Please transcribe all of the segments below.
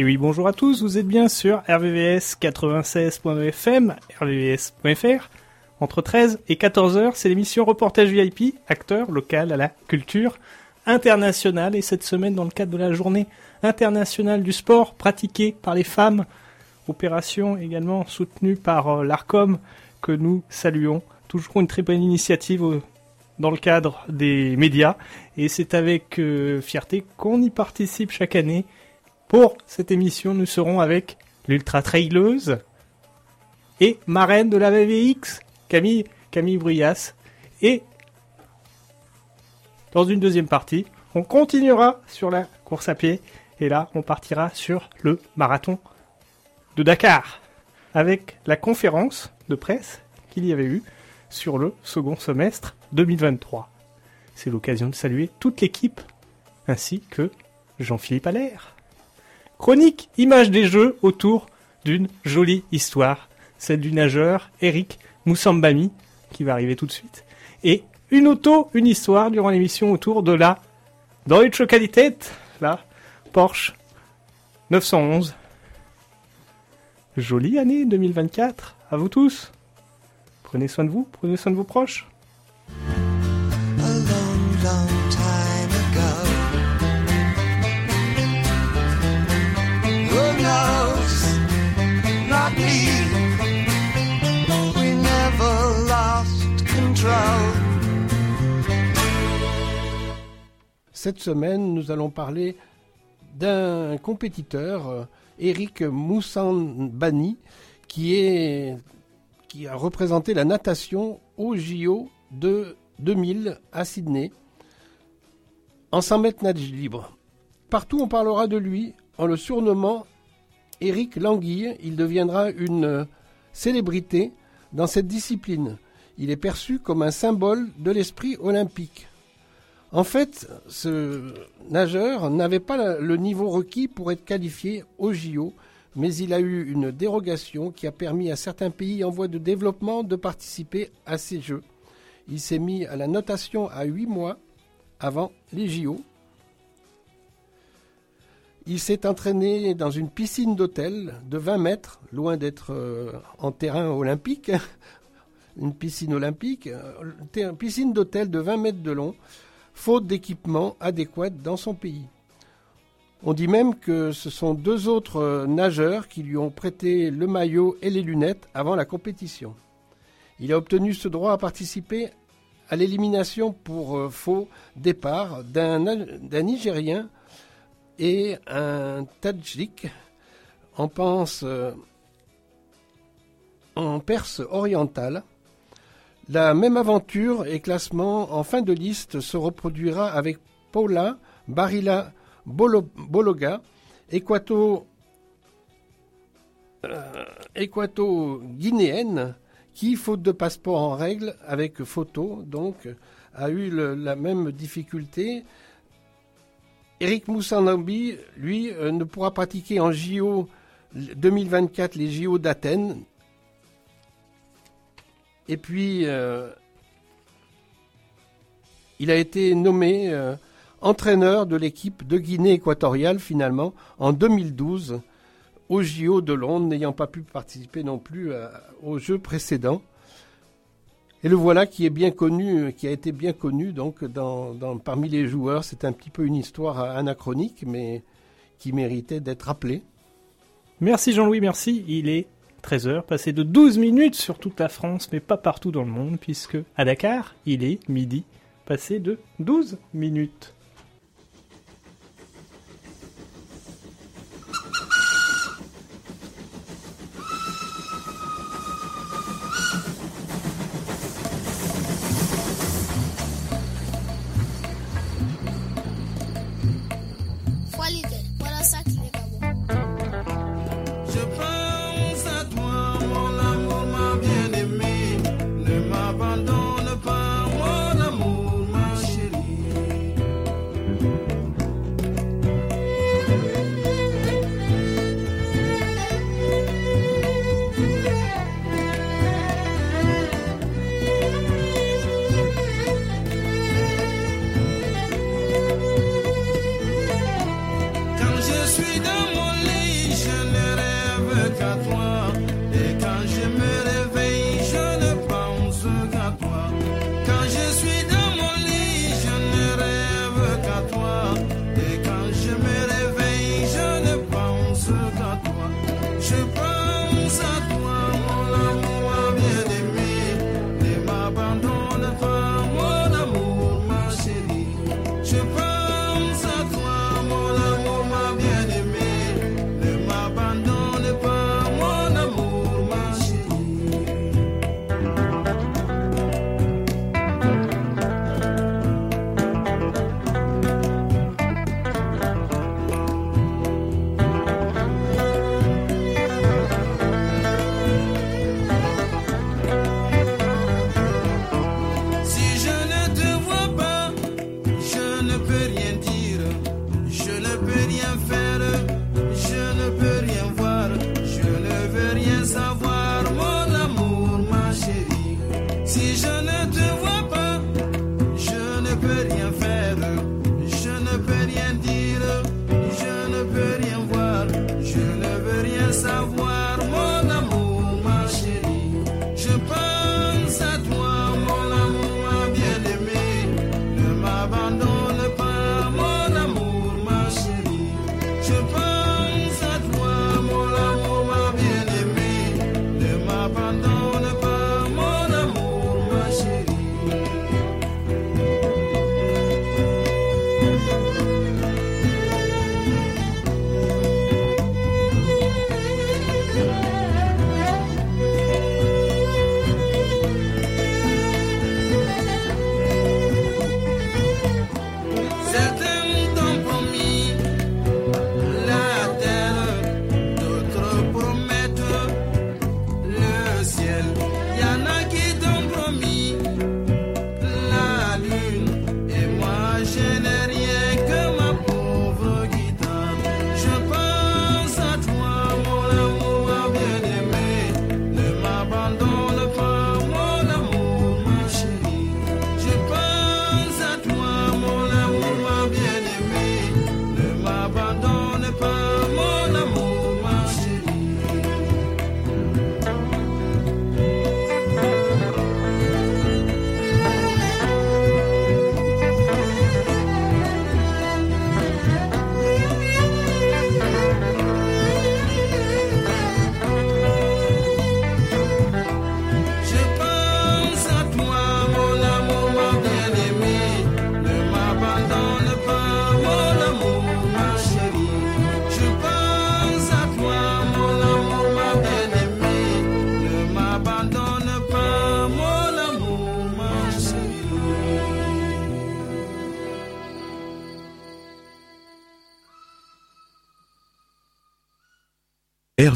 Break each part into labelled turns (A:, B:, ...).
A: Et oui, bonjour à tous, vous êtes bien sur RVVS 96.fm, rvvs.fr. Entre 13 et 14 heures, c'est l'émission Reportage VIP, acteur local à la culture internationale. Et cette semaine, dans le cadre de la journée internationale du sport pratiqué par les femmes, opération également soutenue par euh, l'ARCOM, que nous saluons. Toujours une très bonne initiative au- dans le cadre des médias. Et c'est avec euh, fierté qu'on y participe chaque année. Pour cette émission, nous serons avec l'ultra traileuse et marraine de la VVX, Camille, Camille Bruyas. Et dans une deuxième partie, on continuera sur la course à pied. Et là, on partira sur le marathon de Dakar avec la conférence de presse qu'il y avait eu sur le second semestre 2023. C'est l'occasion de saluer toute l'équipe ainsi que Jean-Philippe Allaire. Chronique image des jeux autour d'une jolie histoire, celle du nageur Eric Moussambami, qui va arriver tout de suite, et une auto, une histoire durant l'émission autour de la Deutsche Qualität, la Porsche 911. Jolie année 2024, à vous tous. Prenez soin de vous, prenez soin de vos proches.
B: Cette semaine, nous allons parler d'un compétiteur, euh, Eric est, qui a représenté la natation au JO de 2000 à Sydney, en 100 mètres nage libre. Partout, on parlera de lui en le surnommant Eric Languille. Il deviendra une euh, célébrité dans cette discipline. Il est perçu comme un symbole de l'esprit olympique. En fait, ce nageur n'avait pas le niveau requis pour être qualifié au JO, mais il a eu une dérogation qui a permis à certains pays en voie de développement de participer à ces Jeux. Il s'est mis à la notation à 8 mois avant les JO. Il s'est entraîné dans une piscine d'hôtel de 20 mètres, loin d'être euh, en terrain olympique, une piscine olympique, euh, piscine d'hôtel de 20 mètres de long, faute d'équipement adéquat dans son pays. On dit même que ce sont deux autres euh, nageurs qui lui ont prêté le maillot et les lunettes avant la compétition. Il a obtenu ce droit à participer à l'élimination pour euh, faux départ d'un Nigérien et un Tadjik en pense euh, en Perse orientale. La même aventure et classement en fin de liste se reproduira avec Paula Barilla Bolo- Bologa, équato, euh, équato-guinéenne, qui, faute de passeport en règle, avec photo, donc, a eu la même difficulté. Eric Moussanambi, lui, euh, ne pourra pratiquer en JO 2024 les JO d'Athènes. Et puis, euh, il a été nommé euh, entraîneur de l'équipe de Guinée équatoriale, finalement, en 2012, aux JO de Londres, n'ayant pas pu participer non plus à- aux Jeux précédents. Et le voilà qui est bien connu, euh, qui a été bien connu donc parmi les joueurs. C'est un petit peu une histoire euh, anachronique, mais qui méritait d'être rappelée.
A: Merci Jean-Louis, merci. Il est 13h, passé de 12 minutes sur toute la France, mais pas partout dans le monde, puisque à Dakar, il est midi, passé de 12 minutes.
C: dança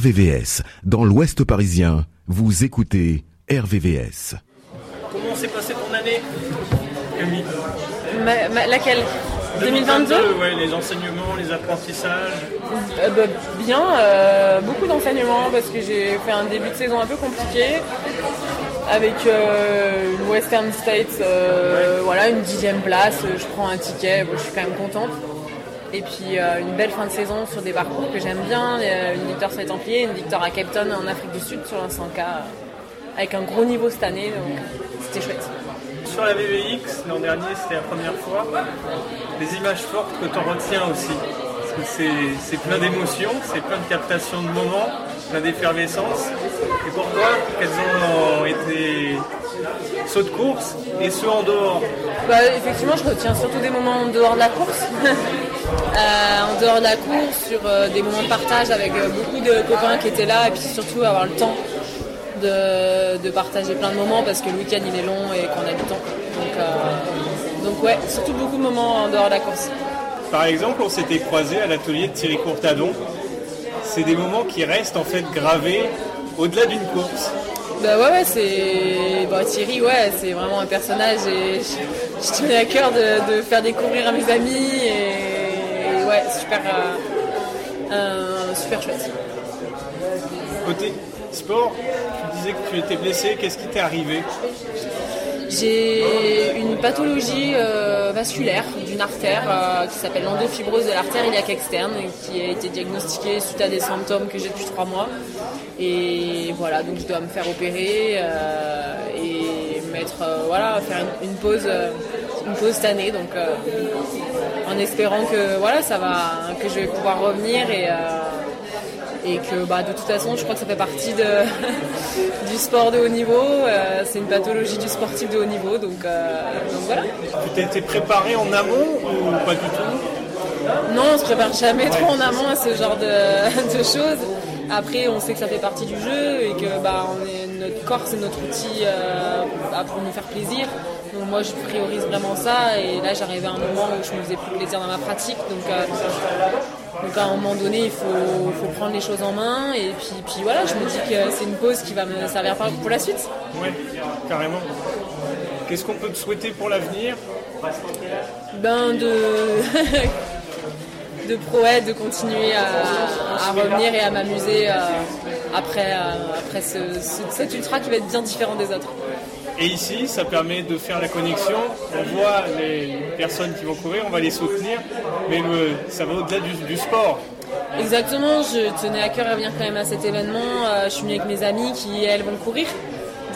C: RVVS, dans l'Ouest parisien, vous écoutez RVVS.
A: Comment s'est passée ton année Camille?
D: Ma- ma- laquelle? 2022
A: Ouais, les enseignements, les apprentissages.
D: Euh, bah, Bien, euh, beaucoup d'enseignements parce que j'ai fait un début de saison un peu compliqué avec euh, une Western States, euh, voilà, une dixième place, je prends un ticket, bon, je suis quand même contente. Et puis euh, une belle fin de saison sur des parcours que j'aime bien, euh, une victoire sur les Templiers, une victoire à Cape Town en Afrique du Sud sur un 100K euh, avec un gros niveau cette année, donc c'était chouette.
A: Sur la VVX, l'an dernier, c'était la première fois. Des images fortes que tu en retiens aussi. Parce que c'est- plein d'émotions, c'est plein de captations de moments, plein d'effervescence. Et pour toi, quels ont été ceux de course et ceux en dehors?
D: Bah, effectivement, je retiens surtout des moments en dehors de la course. Euh, en dehors de la course, sur euh, des moments de partage avec euh, beaucoup de copains qui étaient là, et puis surtout avoir le temps de, de partager plein de moments parce que le week-end il est long et qu'on a du temps. Donc, euh, donc ouais, surtout beaucoup de moments en dehors de la course.
A: Par exemple, on s'était croisés à l'atelier de Thierry Courtadon. C'est des moments qui restent en fait gravés au-delà d'une course.
D: Bah ouais, ouais c'est. Bah, Thierry, ouais, c'est vraiment un personnage et je, je tenais à cœur de, de faire découvrir à mes amis et ouais, super, euh, euh, super chouette.
A: Côté sport, tu disais que tu étais blessé, qu'est-ce qui t'est arrivé?
D: J'ai une pathologie euh, vasculaire d'une artère euh, qui s'appelle l'endofibrose de l'artère iliaque externe et qui a été diagnostiquée suite à des symptômes que j'ai depuis trois mois. Et voilà, donc je dois me faire opérer euh, et mettre, voilà, faire une, une pause, une pause cette année. Donc euh, en espérant que voilà, ça va, que je vais pouvoir revenir et euh, et que bah, de toute façon je crois que ça fait partie de, du sport de haut niveau, euh, c'est une pathologie du sportif de haut niveau, donc, euh, donc voilà.
A: Tu t'étais préparé en amont ou pas du tout?
D: Non, on se prépare jamais trop en amont à ce genre de, de choses. Après, on sait que ça fait partie du jeu et que bah, on est, notre corps c'est notre outil euh, pour nous faire plaisir. Donc moi je priorise vraiment ça et là j'arrivais à un moment où je me faisais plus plaisir dans ma pratique. Donc, euh, donc à un moment donné il faut, faut prendre les choses en main et puis, puis voilà, je me dis que c'est une pause qui va me servir pour- pour la suite.
A: Ouais, carrément. Qu'est-ce qu'on peut te souhaiter pour l'avenir?
D: Ben de de prouette, de continuer à, à revenir et à m'amuser euh, après, euh, après ce- ce- cet ultra qui va être bien différent des autres.
A: Et ici, ça permet de faire la connexion. On voit les personnes qui vont courir, on va les soutenir, mais ça va au-delà du, sport.
D: Exactement, je tenais à cœur à venir quand même à cet événement. Euh, je suis venue avec mes amies qui, elles, vont courir.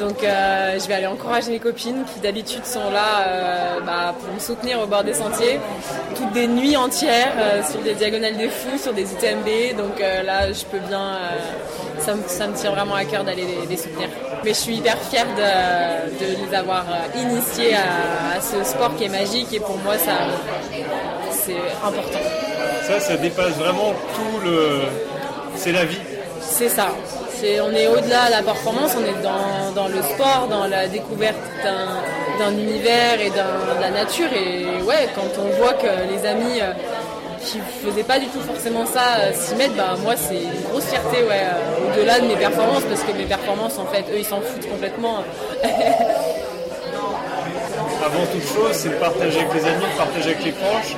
D: Donc euh, je vais aller encourager mes copines qui d'habitude sont là euh, bah, pour me soutenir au bord des sentiers. Toutes des nuits entières sur des diagonales des fous, sur des UTMB. Donc là, je peux bien... ça, me, tient vraiment à cœur d'aller les soutenir. Mais je suis hyper fière de, de les avoir euh, initiés à, à ce sport qui est magique et pour moi, ça c'est important.
A: Ça, ça dépasse vraiment tout le. C'est la vie.
D: C'est ça. C'est, on est au-delà de la performance, on est dans, dans le sport, dans la découverte d'un, univers et d'un- de la nature. Et ouais, quand on voit que les amis euh, qui faisaient pas du tout forcément ça euh, s'y mettent, bah moi c'est une grosse fierté ouais, euh, au-delà de mes performances, parce que mes performances en fait, eux ils s'en foutent complètement.
A: Avant toute chose, c'est de partager avec les amis, de partager avec les proches.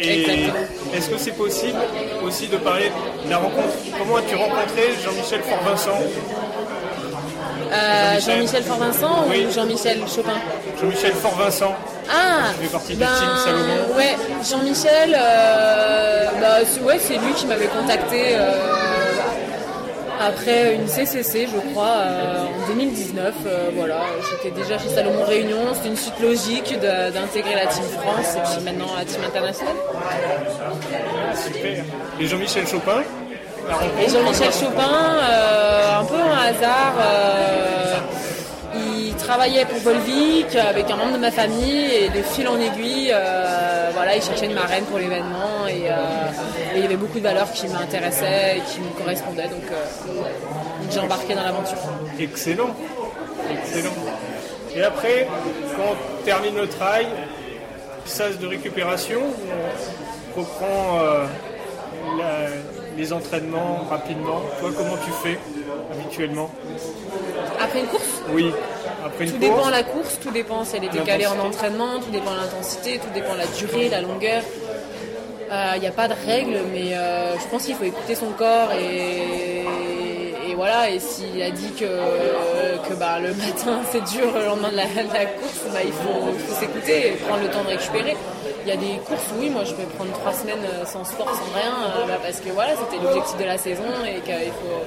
A: Et est-ce que c'est possible aussi de parler de la rencontre? Comment as-tu rencontré Jean-Michel Fort-Vincent?
D: Euh,
A: Jean-Michel.
D: Jean-Michel Fort-Vincent
A: Oui.
D: ou Jean-Michel Chopin
A: Jean-Michel Fort-Vincent,
D: Ah
A: fais partie du
D: ben,
A: team Salomon
D: Ouais, Jean-Michel, euh, bah, c'est ouais, c'est lui qui m'avait contacté euh, après une CCC, je crois, euh, en 2019. euh, voilà, j'étais déjà chez Salomon Réunion, c'était une suite logique d'intégrer la Team France et puis maintenant la Team Internationale.
A: super. Et Jean-Michel Chopin,
D: Et Jean-Michel Chopin, euh, un peu un hasard, euh, il travaillait pour Volvic avec un membre de ma famille et de fil en aiguille, euh, voilà, il cherchait une marraine pour l'événement et, il y avait beaucoup de valeurs qui m'intéressaient et qui me correspondaient, donc, donc j'ai embarqué dans l'aventure.
A: Excellent. Excellent. Et après, quand on termine le trail, sas de récupération, on reprend la- les entraînements rapidement. Toi, comment tu fais habituellement
D: Après une course,
A: Oui, après une
D: tout
A: course.
D: dépend de la course, tout dépend si elle est décalée en entraînement, tout dépend de l'intensité, tout dépend de la durée, la longueur. Il n'y a pas de règle, mais euh, je pense qu'il faut écouter son corps et, et voilà. Et s'il a dit que, que bah, le matin c'est dur, le lendemain de la, de la course, bah, il faut, il faut s'écouter et prendre le temps de récupérer. Il y a des courses, oui, moi je peux prendre trois semaines euh, sans sport, sans rien, euh, bah, parce que voilà, c'était l'objectif de la saison et qu'il faut,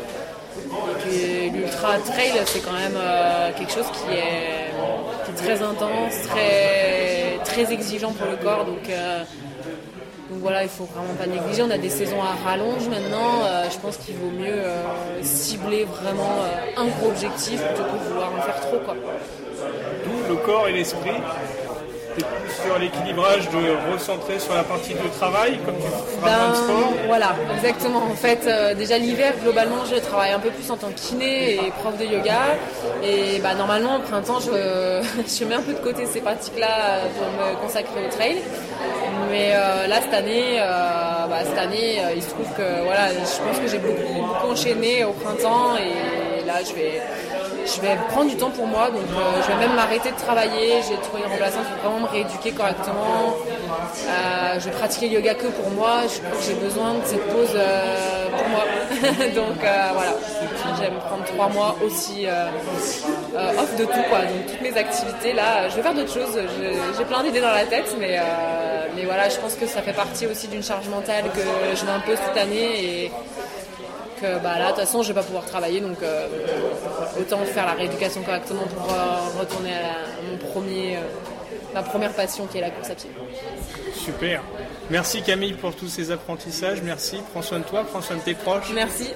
D: et que l'ultra trail c'est quand même euh, quelque chose qui est, très intense, très, très exigeant pour le corps. Donc, donc voilà, il faut vraiment pas négliger. On a des saisons à rallonge maintenant. Je pense qu'il vaut mieux cibler vraiment un gros objectif plutôt que de vouloir en faire trop.
A: D'où le corps et l'esprit. T'es plus sur l'équilibrage de recentrer sur la partie de travail, comme tu feras de
D: Ben,
A: sport.
D: voilà, exactement. En fait, euh, déjà l'hiver, globalement, je travaille un peu plus en tant que kiné et prof de yoga. Et bah, normalement, au printemps, je, je mets un peu de côté ces pratiques-là pour me consacrer au trail. Mais euh, là, cette année, euh, bah, cette année euh, il se trouve que voilà, je pense que j'ai beaucoup, beaucoup enchaîné au printemps. Et là, je vais, je vais prendre du temps pour moi. Donc, euh, je vais même m'arrêter de travailler. J'ai trouvé une remplaçante pour vraiment me rééduquer correctement. Euh, je vais pratiquer le yoga que pour moi. J'ai besoin de cette pause euh, pour moi. Donc voilà, j'aime prendre trois mois aussi off de tout. Donc toutes mes activités là, je vais faire d'autres choses. J'ai plein d'idées dans la tête, mais mais voilà, je pense que ça fait partie aussi d'une charge mentale que je peu cette année et que bah là de toute façon je vais pas pouvoir travailler donc euh, autant faire la rééducation correctement pour euh, retourner à, la- à mon premier euh, ma première passion qui est la course à pied.
A: Super. Merci Camille pour tous ces apprentissages. Merci. Prends soin de toi, prends soin de tes proches.
D: Merci,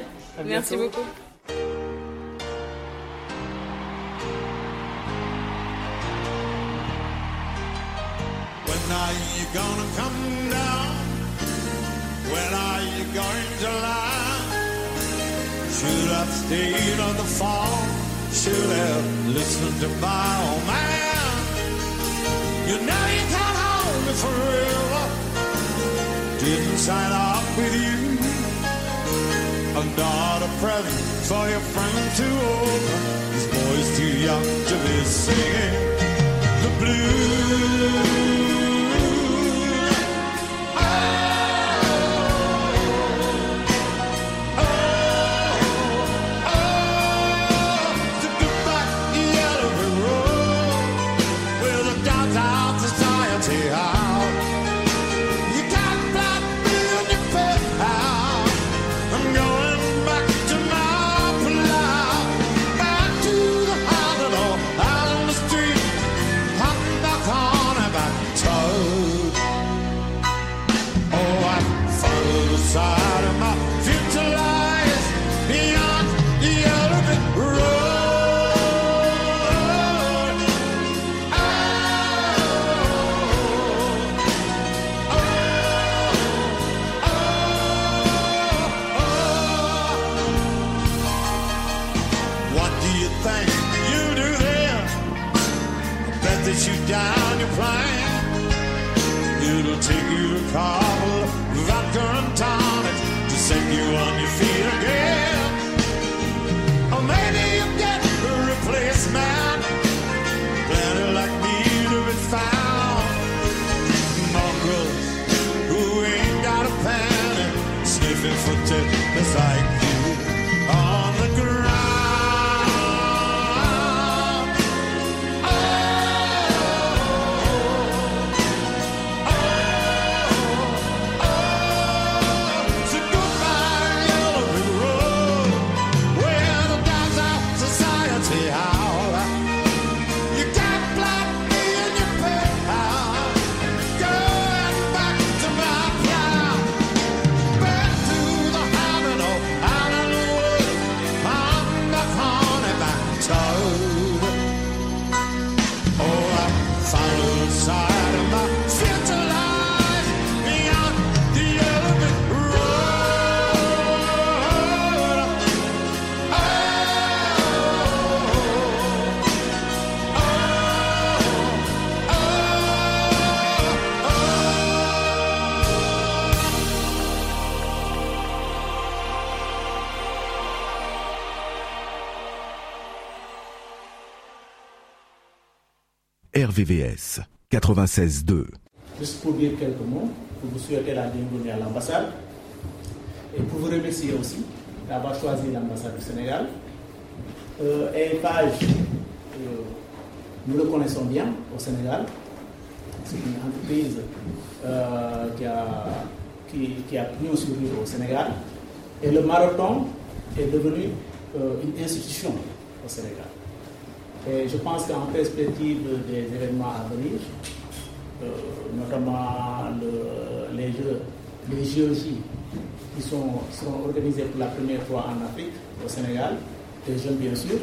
D: merci beaucoup.
E: When are you gonna come down? When are you going to land? Should have stayed on the farm. Should have listened to my old man. You know you can't hold me forever. Didn't sign up with you. I'm not a present for your friend to open. This boy's too young to be singing the blues. Down your plane. It'll take you a couple of vodka and tonic to set you on your feet again. Or maybe you get a replacement. Plenty like me to be found. Mongrels who ain't got a penny, sniffing for tips like
C: RVVS 96.2.
F: Juste pour dire quelques mots, pour vous souhaiter la bienvenue à l'ambassade et pour vous remercier aussi d'avoir choisi l'ambassade du Sénégal. Euh, et Page, euh, nous le connaissons bien au Sénégal. C'est une entreprise euh, qui, a, qui, qui a pris lui au Sénégal. Et le marathon est devenu euh, une institution au Sénégal. Et je pense qu'en perspective des événements à venir, euh, notamment le- les Jeux, les JOJ qui sont, organisés pour la première fois en Afrique, au Sénégal, des jeunes bien sûr.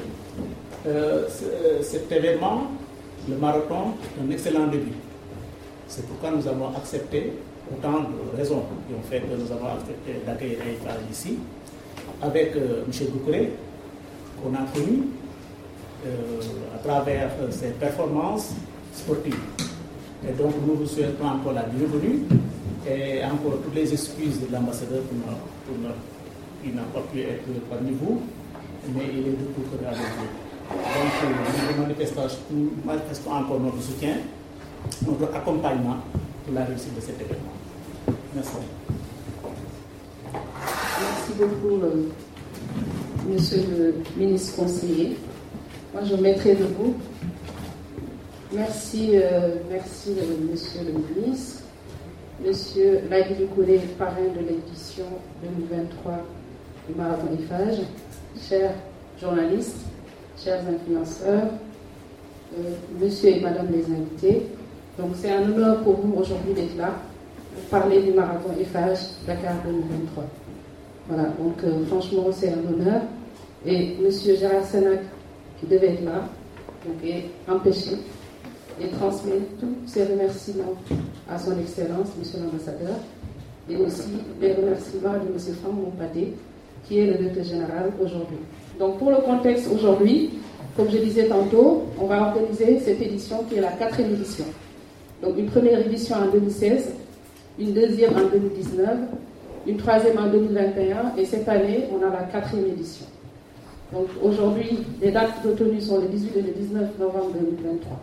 F: Euh, ce- cet événement, le marathon, un excellent début. C'est pourquoi nous avons accepté, autant de raisons qui ont fait que nous avons accepté d'accueillir Eiffage ici, avec euh, M. Doucouré, qu'on a connu à travers euh, ses performances sportives. Et donc nous vous souhaitons encore la bienvenue et encore toutes les excuses de l'ambassadeur pour pour n'a pas pu être parmi vous, mais il est de tout avec vous. Donc euh, nous manifestons, encore notre soutien, notre accompagnement pour la réussite de cet événement. Merci.
G: Merci beaucoup, euh, monsieur le ministre conseiller. Moi, je me mettrai debout. Merci, euh, merci, euh, monsieur le ministre. Monsieur Lagui Ducouré, parrain de l'édition 2023 du Marathon Eiffage. Chers journalistes, chers influenceurs, euh, monsieur et madame les invités. Donc, c'est un honneur pour vous aujourd'hui d'être là pour parler du Marathon Eiffage Dakar 2023. Voilà, donc franchement, c'est un honneur. Et M. Gérard Senac, qui devait être là, donc, est empêché et transmet tous ses remerciements à son Excellence, M. l'ambassadeur, et aussi les remerciements de M. Franck Mompaté, qui est le directeur général aujourd'hui. Donc pour le contexte aujourd'hui, comme je disais tantôt, on va organiser cette édition qui est la quatrième édition. Donc une première édition en 2016, une deuxième en 2019, une troisième en 2021 et cette année, on a la quatrième édition. Donc aujourd'hui, les dates de tenue sont le 18 et le 19 novembre 2023.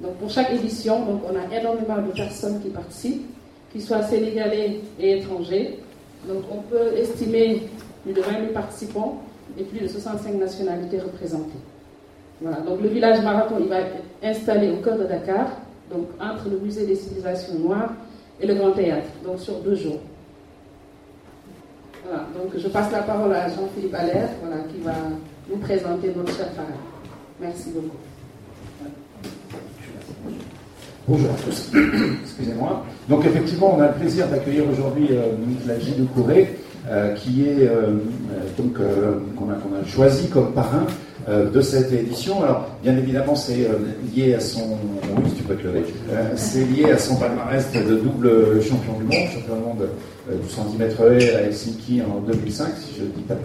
G: Donc pour chaque édition, donc on a énormément de personnes qui participent, qu'ils soient sénégalais et étrangers. Donc on peut estimer plus de 20 000 participants et plus de 65 nationalités représentées. Voilà, donc le village marathon, il va être installé au cœur de Dakar, donc entre le musée des civilisations noires et le Grand Théâtre, donc sur deux jours. Donc je passe la parole à Jean-Philippe Allaire, voilà, qui va nous présenter notre parrain. Merci beaucoup.
H: Bonjour à tous, excusez-moi. Donc effectivement, on a le plaisir d'accueillir aujourd'hui euh, Lagi de Corée, euh, qui est euh, donc qu'on a, choisi comme parrain de cette édition. Alors bien évidemment, c'est lié à son, oui, tu peux c'est lié à son palmarès de double champion du monde, champion du monde du 110 mètres haies à Helsinki en 2005, si je ne dis pas de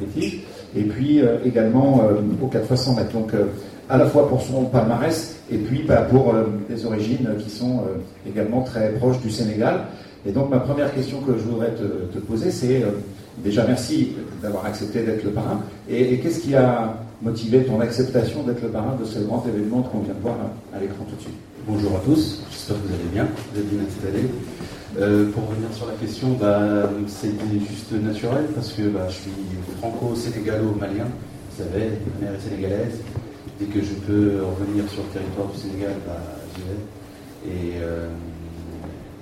H: et puis euh, également euh, au 4 fois 100 mètres. Donc euh, à la fois pour son palmarès et puis bah, pour euh, des origines qui sont euh, également très proches du Sénégal. Et donc ma première question que je voudrais te, poser, c'est euh, déjà merci d'avoir accepté d'être le parrain. Et, qu'est-ce qui a motivé ton acceptation d'être le parrain de ce grand événement qu'on vient de voir à, à l'écran tout de suite?
I: Bonjour à tous, j'espère que vous allez bien, vous êtes bien installés? Euh, pour revenir sur la question, bah, c'était juste naturel parce que bah, je suis franco-sénégalo-malien, vous savez, ma mère est sénégalaise. Dès que je peux revenir sur le territoire du Sénégal, bah, j'y vais. Et, euh,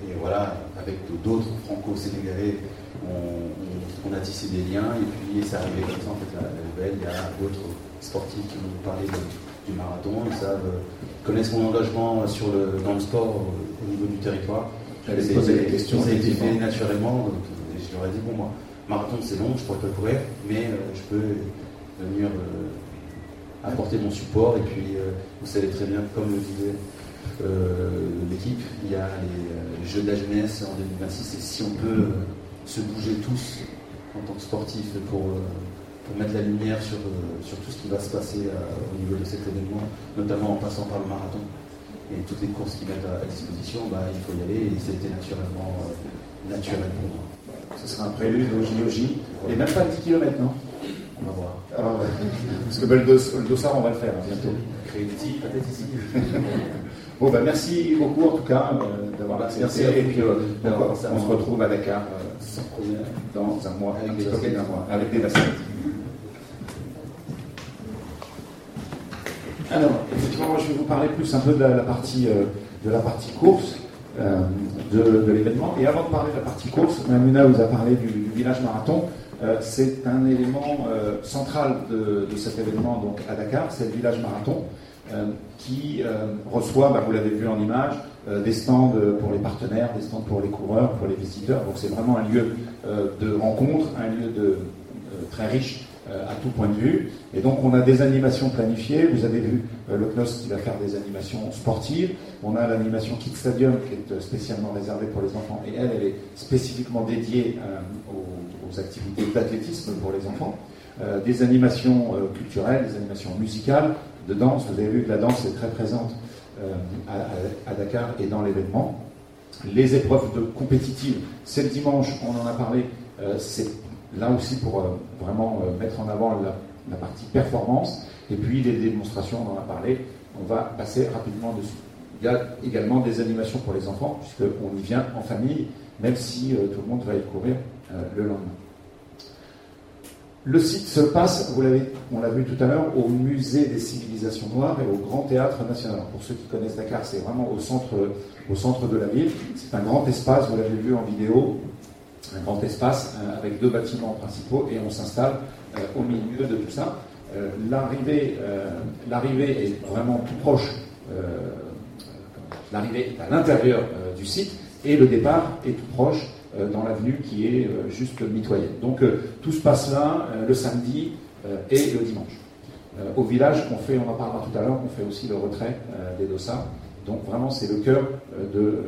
I: et voilà, avec d'autres franco-sénégalais, on, a tissé des liens et puis c'est arrivé comme ça en fait la, nouvelle. Il y a d'autres sportifs qui m'ont parlé de- du marathon, ils savent, euh, connaissent mon engagement dans le sport au niveau du territoire.
H: J'allais te
I: C'est-
H: poser
I: c'est-
H: des questions,
I: Ça a été fait naturellement. donc, et je leur ai dit, bon, moi, marathon c'est long, je pourrais pas courir, mais euh, je peux venir euh, apporter mon support. Et puis, euh, vous savez très bien, comme le disait euh, l'équipe, il y a les, euh, Jeux de la jeunesse en 2026. Et si on peut euh, se bouger tous en tant que sportifs pour, euh, pour mettre la lumière sur, euh, sur tout ce qui va se passer euh, au niveau de cet événement, notamment en passant par le marathon et toutes les courses qu'ils mettent à, disposition, bah, il faut y aller et c'était naturellement euh, naturel pour moi.
H: Ce sera un prélude au JOJ. Et même pas 10 km, non?
I: On va voir.
H: Alors, ouais. Parce que bah, le, dos- le dossard, on va le faire hein, bientôt.
I: Créer une petite, peut-être ici.
H: Bon, bah, merci beaucoup en tout cas euh, d'avoir accepté. Et puis, euh, on, se retrouve à Dakar euh, dans un mois,
I: Avec
H: un petit peu mois, avec des baskets. Alors, effectivement, moi, je vais vous parler plus un peu de la, partie, euh, de la partie course euh, de, l'événement. Et avant de parler de la partie course, Mamuna vous a parlé du, village marathon. Euh, c'est un élément central de, cet événement donc à Dakar, c'est le village marathon qui reçoit, bah, vous l'avez vu en image, des stands pour les partenaires, des stands pour les coureurs, pour les visiteurs. Donc c'est vraiment un lieu de rencontre, un lieu de, très riche à tout point de vue. Et donc on a des animations planifiées. Vous avez vu euh, le CNOS qui va faire des animations sportives. On a l'animation Kid Stadium qui est euh, spécialement réservée pour les enfants et elle, elle est spécifiquement dédiée euh, aux, activités d'athlétisme pour les enfants. Euh, des animations euh, culturelles, des animations musicales, de danse. Vous avez vu que la danse est très présente euh, à, Dakar et dans l'événement. Les épreuves de compétitives, c'est le dimanche, on en a parlé, euh, c'est là aussi pour euh, vraiment euh, mettre en avant la, partie performance. Et puis les démonstrations, on en a parlé, on va passer rapidement dessus. Il y a également des animations pour les enfants, puisqu'on y vient en famille, même si euh, tout le monde va y courir le lendemain. Le site se passe, vous l'avez, on l'a vu tout à l'heure, au musée des civilisations noires et au Grand Théâtre National. Pour ceux qui connaissent Dakar, c'est vraiment au centre, au centre de la ville. C'est un grand espace, vous l'avez vu en vidéo, un grand espace euh, avec deux bâtiments principaux et on s'installe euh, au milieu de tout ça. Euh, L'arrivée est vraiment tout proche. L'arrivée est à l'intérieur du site et le départ est tout proche dans l'avenue qui est juste mitoyenne. Donc tout se passe là le samedi et le dimanche. Au village, on fait, on en parlera tout à l'heure, on fait aussi le retrait des dossards. Donc vraiment, c'est le cœur de,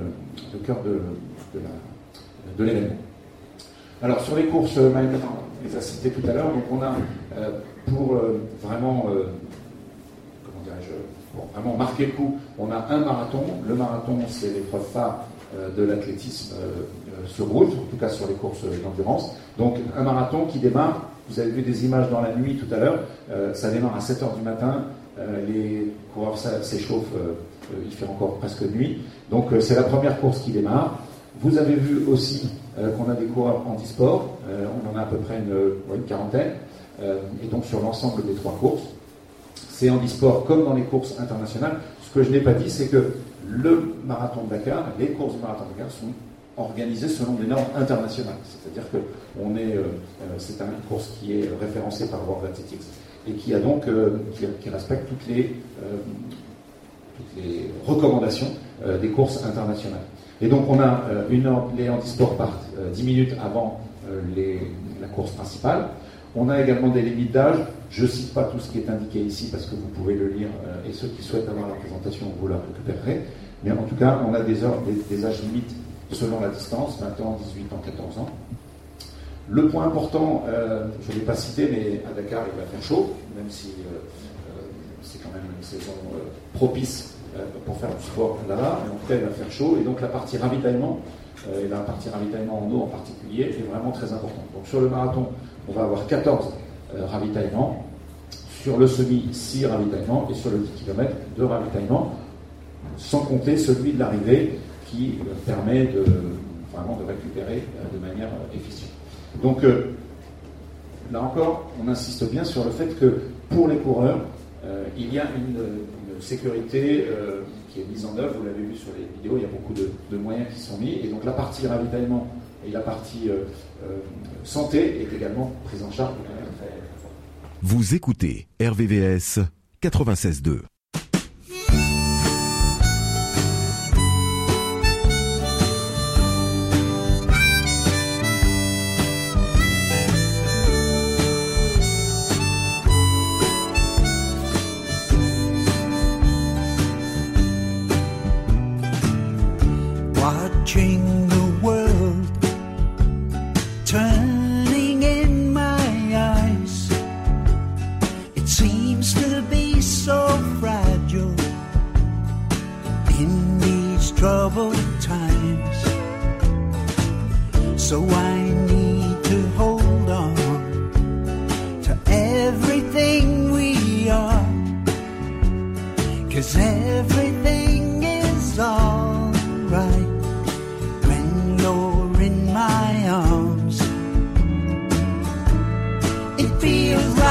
H: de, de l'événement. Alors sur les courses, euh, Maëlle les a citées tout à l'heure. Donc on a euh, pour euh, vraiment, comment dirais-je, pour vraiment marquer le coup, on a un marathon. Le marathon, c'est l'épreuve phare de l'athlétisme sur route, en tout cas sur les courses d'endurance. Donc un marathon qui démarre. Vous avez vu des images dans la nuit tout à l'heure. ça démarre à 7 h du matin. les coureurs s'échauffent. il fait encore presque nuit. Donc c'est la première course qui démarre. Vous avez vu aussi qu'on a des coureurs handisport, euh, on en a à peu près une, quarantaine, euh, et donc sur l'ensemble des trois courses. C'est handisport comme dans les courses internationales. Ce que je n'ai pas dit, c'est que le marathon de Dakar, les courses du marathon de Dakar sont organisées selon des normes internationales. C'est-à-dire que euh, euh, c'est un- une course qui est référencée par World Athletics et qui a donc euh, qui, respecte toutes les euh, recommandations euh, des courses internationales. Et donc on a euh, une heure, les handisports partent euh, 10 minutes avant euh, la course principale. On a également des limites d'âge. Je ne cite pas tout ce qui est indiqué ici parce que vous pouvez le lire euh, et ceux qui souhaitent avoir la présentation, vous la récupérerez. Mais en tout cas, on a des, des, âges limites selon la distance, 20 ans, 18 ans, 14 ans. Le point important, euh, je ne l'ai pas cité, mais à Dakar, il va faire chaud, même si euh, euh, c'est quand même une saison euh, propice euh, pour faire du sport là-bas. Mais en tout cas, il va faire chaud. Et donc, la partie ravitaillement, euh, et la partie ravitaillement en eau en particulier, est vraiment très importante. Donc, sur le marathon, on va avoir 14 euh, ravitaillements. Sur le semi, 6 ravitaillements. Et sur le 10 km, 2 ravitaillements. Sans compter celui de l'arrivée qui euh, permet de, vraiment de récupérer euh, de manière euh, efficiente. Donc, euh, là encore, on insiste bien sur le fait que pour les coureurs, euh, il y a une, sécurité euh, qui est mise en œuvre. Vous l'avez vu sur les vidéos, il y a beaucoup de, de moyens qui sont mis. Et donc, la partie ravitaillement et la partie euh, euh, santé est également prise en charge.
C: Vous écoutez RVVS 96.2.
J: feel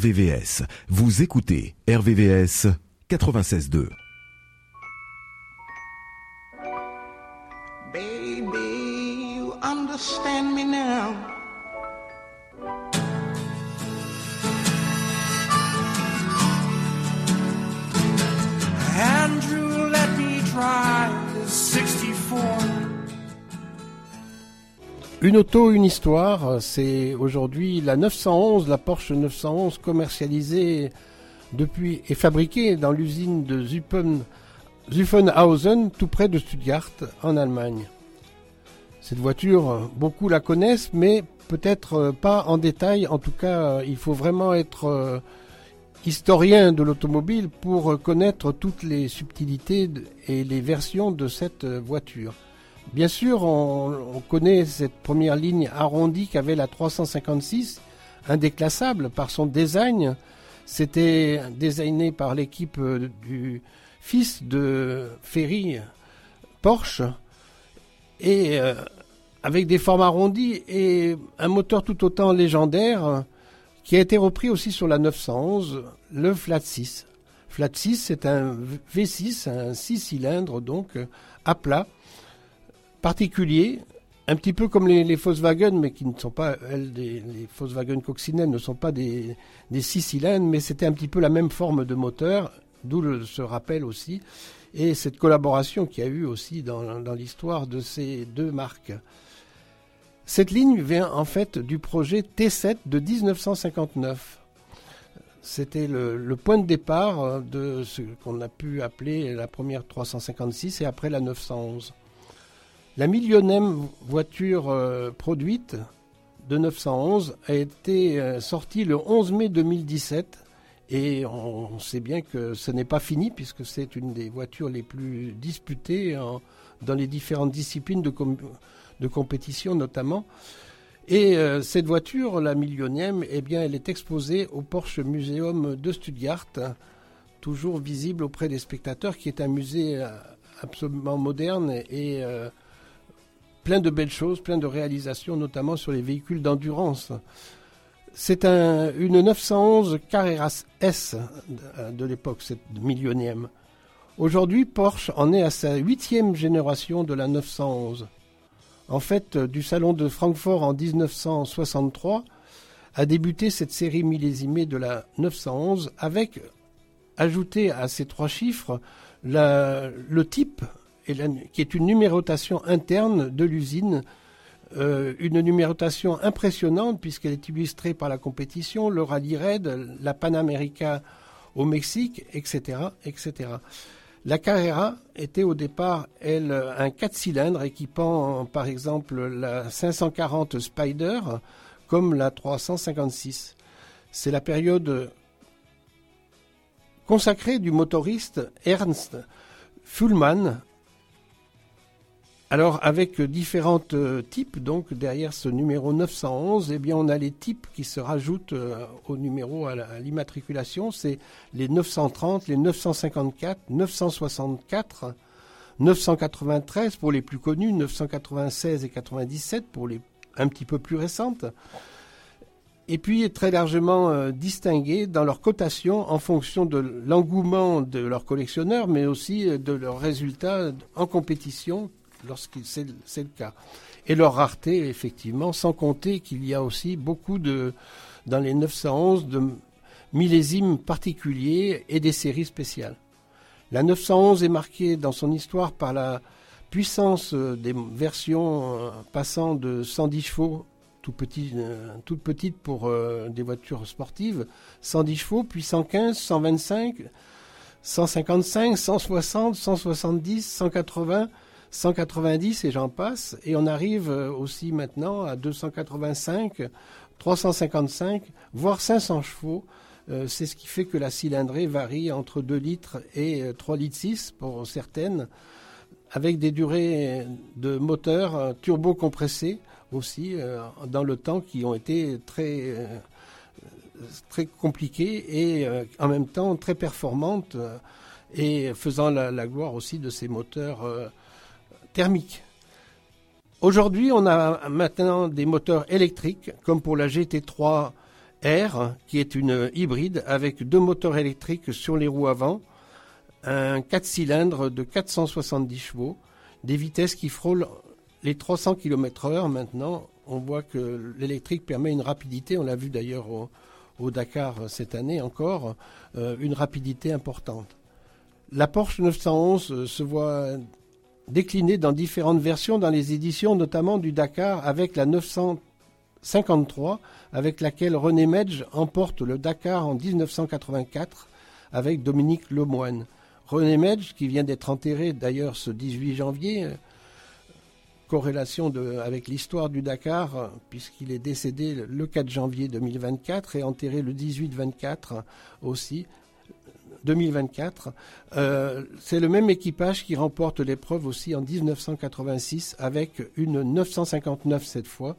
C: RVVS. Vous écoutez RVVS 96.2.
B: Une auto, une histoire, c'est aujourd'hui la 911, la Porsche 911 commercialisée depuis et fabriquée dans l'usine de Zuppen, Zuffenhausen, tout près de Stuttgart, en Allemagne. Cette voiture, beaucoup la connaissent, mais peut-être pas en détail. En tout cas, il faut vraiment être euh, historien de l'automobile pour connaître toutes les subtilités et les versions de cette euh, voiture. Bien sûr, on, on connaît cette première ligne arrondie qu'avait la 356, indéclassable par son design. C'était designé par l'équipe euh, du fils de Ferry, Porsche, et euh, avec des formes arrondies et un moteur tout autant légendaire qui a été repris aussi sur la 911, le Flat 6. Flat 6, c'est un V6, un 6 cylindres donc à plat, particulier, un petit peu comme les, Volkswagen, mais qui ne sont pas, elles, des, les Volkswagen coccinelles ne sont pas des, 6 cylindres, mais c'était un petit peu la même forme de moteur, d'où ce rappel aussi, et cette collaboration qu'il y a eu aussi dans, l'histoire de ces deux marques. Cette ligne vient en fait du projet T7 de 1959. C'était le, le point de départ euh, de ce qu'on a pu appeler la première 356 et après la 911. La millionième voiture euh, produite de 911 a été euh, sortie le 11 mai 2017 et on, sait bien que ce n'est pas fini puisque c'est une des voitures les plus disputées en- dans les différentes disciplines de, com- de compétition notamment. Et euh, cette voiture, la millionième, eh bien, elle est exposée au Porsche Museum de Stuttgart, toujours visible auprès des spectateurs, qui est un musée absolument moderne et plein de belles choses, plein de réalisations, notamment sur les véhicules d'endurance. C'est un, une 911 Carrera S de, de l'époque, cette millionième. Aujourd'hui, Porsche en est à sa huitième génération de la 911. En fait, euh, du salon de Francfort en 1963 a débuté cette série millésimée de la 911 avec, ajouté à ces trois chiffres, la- le type, qui est une numérotation interne de l'usine, euh, une numérotation impressionnante puisqu'elle est illustrée par la compétition, le rallye raid, la Panamérica au Mexique, etc., etc. La Carrera était au départ, elle, un 4 cylindres équipant par exemple la 540 Spider comme la 356. C'est la période consacrée du motoriste Ernst Fuhlmann. Alors avec différents euh, types, donc derrière ce numéro 911, eh bien on a les types qui se rajoutent euh, au numéro à la- à l'immatriculation. C'est les 930, les 954, 964, 993 pour les plus connus, 996 et 97 pour les un petit peu plus récentes. Et puis très largement euh, distingués dans leur cotation en fonction de l'engouement de leurs collectionneurs, mais aussi de leurs résultats en compétition lorsque c'est le cas. Et leur rareté, effectivement, sans compter qu'il y a aussi beaucoup dans les 911, de millésimes particuliers et des séries spéciales. La 911 est marquée dans son histoire par la puissance euh, des versions euh, passant de 110 chevaux, tout petit, euh, toute petite pour des voitures sportives, 110 chevaux, puis 115, 125, 155, 160, 170, 180, 190 et j'en passe. Et on arrive euh, aussi maintenant à 285, 355, voire 500 chevaux. Euh, c'est ce qui fait que la cylindrée varie entre 2 litres et euh, 3 litres 6 pour certaines, avec des durées de moteur euh, turbo-compressés aussi euh, dans le temps qui ont été très, euh, compliquées et euh, en même temps très performantes euh, et faisant la gloire aussi de ces moteurs thermiques. Aujourd'hui, on a maintenant des moteurs électriques, comme pour la GT3 R, qui est une hybride avec deux moteurs électriques sur les roues avant, un 4 cylindres de 470 chevaux, des vitesses qui frôlent les 300 km/h maintenant. On voit que l'électrique permet une rapidité, on l'a vu d'ailleurs au, Dakar cette année encore, euh, une rapidité importante. La Porsche 911 euh, se voit déclinée dans différentes versions dans les éditions, notamment du Dakar avec la 953, avec laquelle René Medge emporte le Dakar en 1984 avec Dominique Lemoine. René Medge, qui vient d'être enterré d'ailleurs ce 18 janvier, euh, corrélation avec l'histoire du Dakar, euh, puisqu'il est décédé le 4 janvier 2024 et enterré le 18-24 aussi. 2024. Euh, c'est le même équipage qui remporte l'épreuve aussi en 1986 avec une 959 cette fois.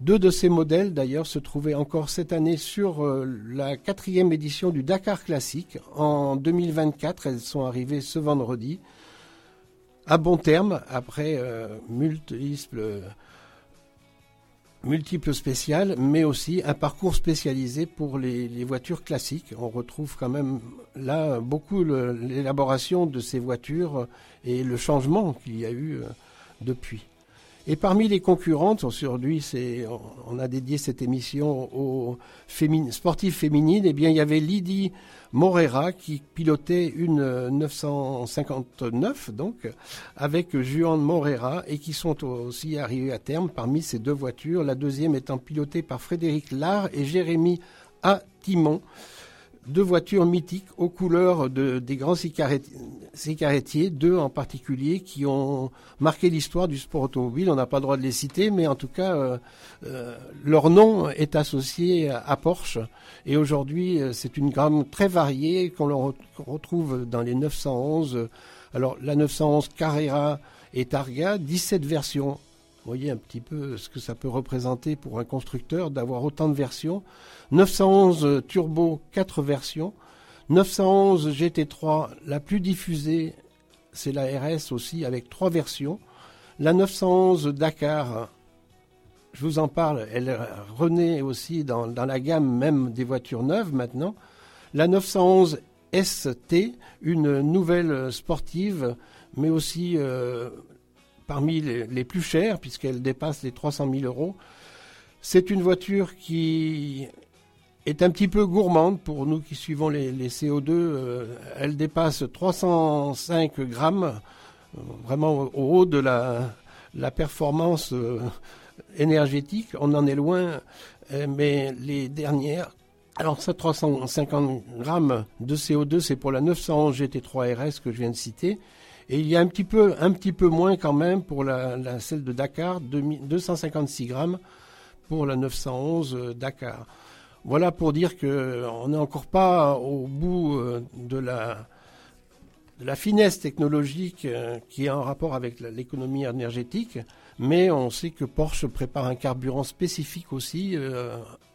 B: Deux de ces modèles d'ailleurs se trouvaient encore cette année sur euh, la quatrième édition du Dakar Classique. En 2024, elles sont arrivées ce vendredi à bon terme après euh, multiples spéciales, mais aussi un parcours spécialisé pour les, voitures classiques. On retrouve quand même là beaucoup l'élaboration de ces voitures et le changement qu'il y a eu euh, depuis. Et parmi les concurrentes, aujourd'hui, on- a dédié cette émission aux sportives féminines. Eh bien, il y avait Lydie Morera qui pilotait une euh, 959, donc, avec Juan Morera, et qui sont aussi arrivés à terme parmi ces deux voitures. La deuxième étant pilotée par Frédéric Lard et Jérémy A. Timon. Deux voitures mythiques aux couleurs de, des grands cigaretti- cigarettiers, deux en particulier qui ont marqué l'histoire du sport automobile. On n'a pas le droit de les citer, mais en tout cas, euh, euh, leur nom est associé à, Porsche. Et aujourd'hui, euh, c'est une gamme très variée qu'on retrouve dans les 911. Alors, la 911 Carrera et Targa, 17 versions voyez un petit peu ce que ça peut représenter pour un constructeur d'avoir autant de versions. 911 Turbo, 4 versions. 911 GT3, la plus diffusée, c'est la RS aussi, avec 3 versions. La 911 Dakar, je vous en parle, elle renaît aussi dans, dans la gamme même des voitures neuves maintenant. La 911 ST, une nouvelle sportive, mais aussi euh, parmi les, plus chères, puisqu'elle dépasse les 300 000 euros. C'est une voiture qui est un petit peu gourmande pour nous qui suivons les, les CO2. euh, elle dépasse 305 grammes, euh, vraiment au, au haut de la, performance euh, énergétique. On en est loin, mais les dernières. Alors ça, 350 grammes de CO2, c'est pour la 911 GT3 RS que je viens de citer. Et il y a un petit peu, un petit peu moins quand même pour la, celle de Dakar, 2000 256 grammes pour la 911 euh, Dakar. Voilà pour dire que on n'est encore pas au bout euh, de la, de la finesse technologique euh, qui est en rapport avec l'économie énergétique, mais on sait que Porsche prépare un carburant spécifique aussi,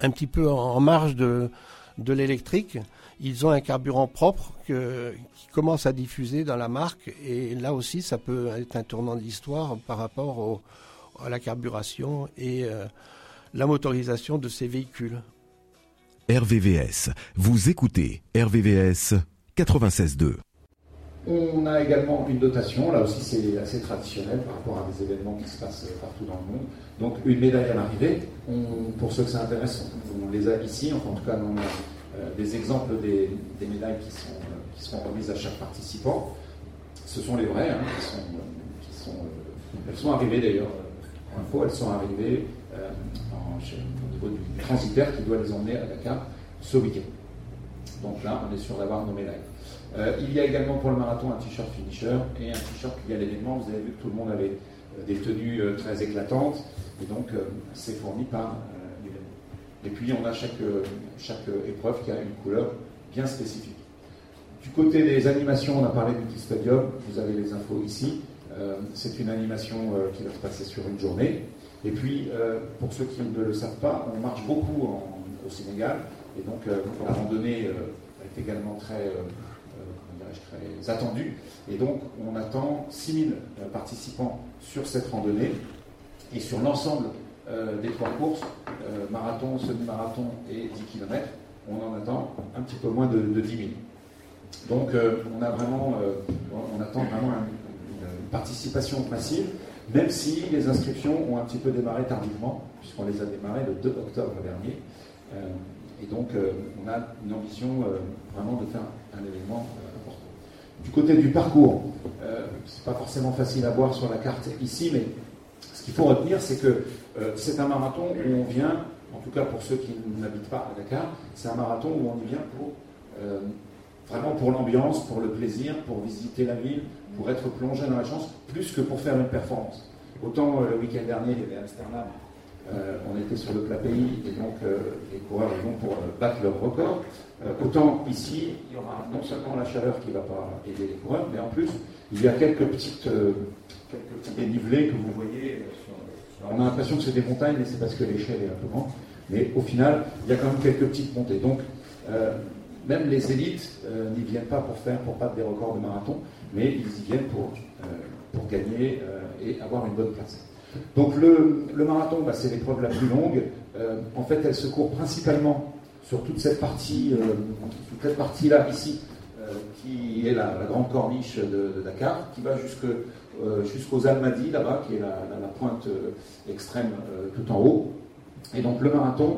B: un petit peu en, en marge de, de l'électrique. Ils ont un carburant propre que- qui commence à diffuser dans la marque, et là aussi, ça peut être un tournant de l'histoire par rapport au- à la carburation et euh, la motorisation de ces véhicules.
C: RVVS. Vous écoutez RVVS 96.2.
H: On a également une dotation, là aussi c'est assez traditionnel par rapport à des événements qui se passent partout dans le monde. Donc une médaille à l'arrivée, pour ceux que ça intéresse, on, on les a ici, enfin en tout cas on a euh, des exemples des, médailles qui sont, euh, qui seront remises à chaque participant. Ce sont les vraies, hein, qui sont, euh, qui sont, euh, elles sont arrivées d'ailleurs, euh, pour info, elles sont arrivées euh, en- au niveau du transitaire qui doit les emmener à Dakar ce week-end. Donc là, on est sûr d'avoir nos médailles. Euh, il y a également pour le marathon un t-shirt finisher et un t-shirt lié à l'événement. Vous avez vu que tout le monde avait euh, des tenues euh, très éclatantes et donc euh, c'est fourni par euh. Et puis on a chaque, euh, chaque euh, épreuve qui a une couleur bien spécifique. Du côté des animations, on a parlé du stadium, vous avez les infos ici. Euh, c'est une animation qui va se passer sur une journée. Et puis, pour ceux qui ne le savent pas, on marche beaucoup au Sénégal. Et donc, la randonnée est également très, très attendue. Et donc, on attend 6000 euh, participants sur cette randonnée. Et sur l'ensemble euh, des trois courses, euh, marathon, semi-marathon et 10 km, on en attend un petit peu moins de, de 10 000. Donc euh, on attend vraiment une, participation massive, même si les inscriptions ont un petit peu démarré tardivement, puisqu'on les a démarrées le 2 octobre dernier. Et donc on a une ambition vraiment de faire un événement euh, important. Du côté du parcours, c'est pas forcément facile à voir sur la carte ici, mais ce qu'il faut retenir, c'est que euh, c'est un marathon où on vient, en tout cas pour ceux qui n'habitent pas à Dakar, c'est un marathon où on y vient pour euh, vraiment pour l'ambiance, pour le plaisir, pour visiter la ville, pour être plongé dans la chance, plus que pour faire une performance. Autant euh, le week-end dernier, il y avait Amsterdam, on était sur le plat pays et donc coureurs ils vont pour euh, battre leur record. Euh, autant ici, il y aura non seulement la chaleur qui ne va pas aider les coureurs, mais en plus, il y a quelques petites euh, quelques petits dénivelés que vous voyez. sur- on a l'impression que c'est des montagnes, mais c'est parce que l'échelle est un peu grande. Mais au final, il y a quand même quelques petites montées. Donc, même les élites n'y viennent pas pour faire, pour battre des records de marathon, mais ils y viennent pour, pour gagner et avoir une bonne place. Donc le, marathon, bah, c'est l'épreuve la plus longue. Euh, en fait, elle se court principalement sur toute cette partie, euh, toute cette partie-là ici, euh, qui est la, grande corniche de, Dakar, qui va jusque, jusqu'aux Almadies là-bas, qui est la, pointe extrême tout en haut. Et donc le marathon